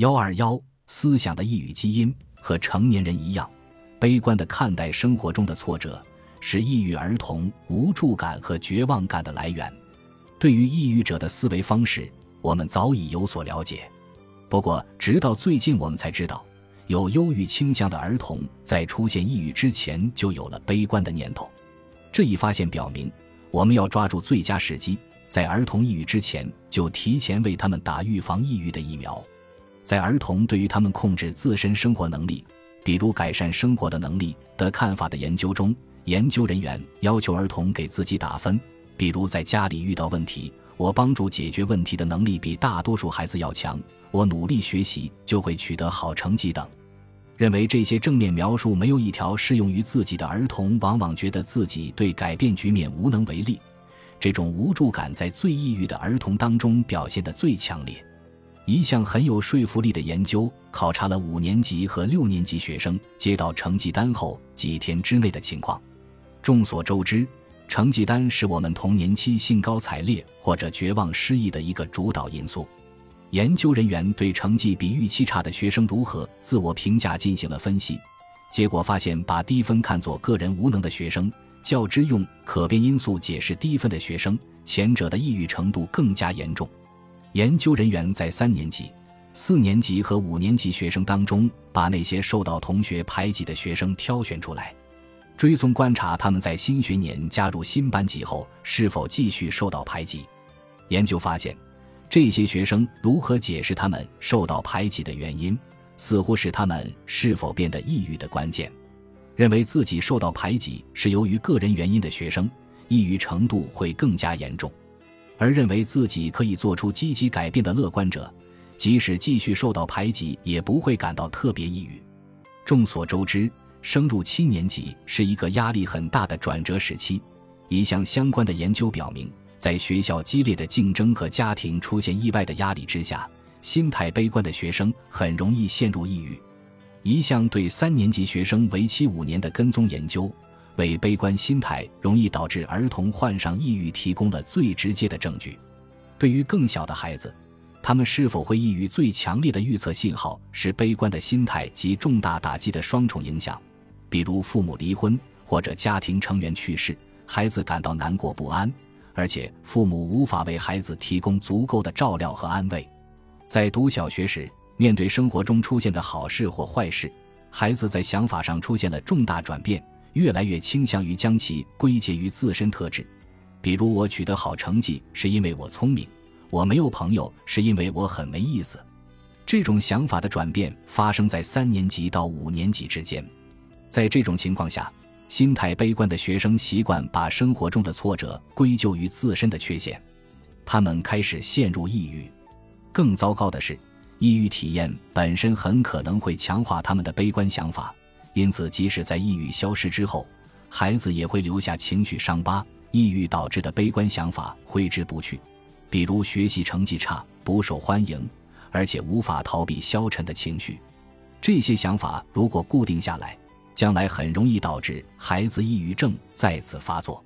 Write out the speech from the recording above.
幺二幺，思想的抑郁基因和成年人一样，悲观的看待生活中的挫折，是抑郁儿童无助感和绝望感的来源。对于抑郁者的思维方式，我们早已有所了解。不过，直到最近，我们才知道，有忧郁倾向的儿童在出现抑郁之前就有了悲观的念头。这一发现表明，我们要抓住最佳时机，在儿童抑郁之前就提前为他们打预防抑郁的疫苗。在儿童对于他们控制自身生活能力，比如改善生活的能力的看法的研究中，研究人员要求儿童给自己打分。比如在家里遇到问题，我帮助解决问题的能力比大多数孩子要强，我努力学习就会取得好成绩等。认为这些正面描述没有一条适用于自己的儿童，往往觉得自己对改变局面无能为力。这种无助感在最抑郁的儿童当中表现得最强烈。一项很有说服力的研究考察了五年级和六年级学生接到成绩单后几天之内的情况。众所周知。成绩单是我们童年期兴高采烈或者绝望失意的一个主导因素。研究人员对成绩比预期差的学生如何自我评价进行了分析，结果发现，把低分看作个人无能的学生，较之用可变因素解释低分的学生，前者的抑郁程度更加严重。研究人员在三年级、四年级和五年级学生当中，把那些受到同学排挤的学生挑选出来。追踪观察他们在新学年加入新班级后是否继续受到排挤。研究发现，这些学生如何解释他们受到排挤的原因，似乎是他们是否变得抑郁的关键。认为自己受到排挤是由于个人原因的学生，抑郁程度会更加严重；而认为自己可以做出积极改变的乐观者，即使继续受到排挤，也不会感到特别抑郁。众所周知。升入七年级是一个压力很大的转折时期。一项相关的研究表明，在学校激烈的竞争和家庭出现意外的压力之下，心态悲观的学生很容易陷入抑郁。一项对三年级学生为期五年的跟踪研究，为悲观心态容易导致儿童患上抑郁提供了最直接的证据。对于更小的孩子，他们是否会抑郁最强烈的预测信号是悲观的心态及重大打击的双重影响。比如父母离婚或者家庭成员去世，孩子感到难过不安，而且父母无法为孩子提供足够的照料和安慰。在读小学时，面对生活中出现的好事或坏事，孩子在想法上出现了重大转变，越来越倾向于将其归结于自身特质。比如，我取得好成绩是因为我聪明，我没有朋友是因为我很没意思。这种想法的转变发生在三年级到五年级之间。在这种情况下，心态悲观的学生习惯把生活中的挫折归咎于自身的缺陷，他们开始陷入抑郁。更糟糕的是，抑郁体验本身很可能会强化他们的悲观想法，因此即使在抑郁消失之后，孩子也会留下情绪伤疤。抑郁导致的悲观想法挥之不去，比如学习成绩差、不受欢迎，而且无法逃避消沉的情绪。这些想法如果固定下来，将来很容易导致孩子抑郁症再次发作。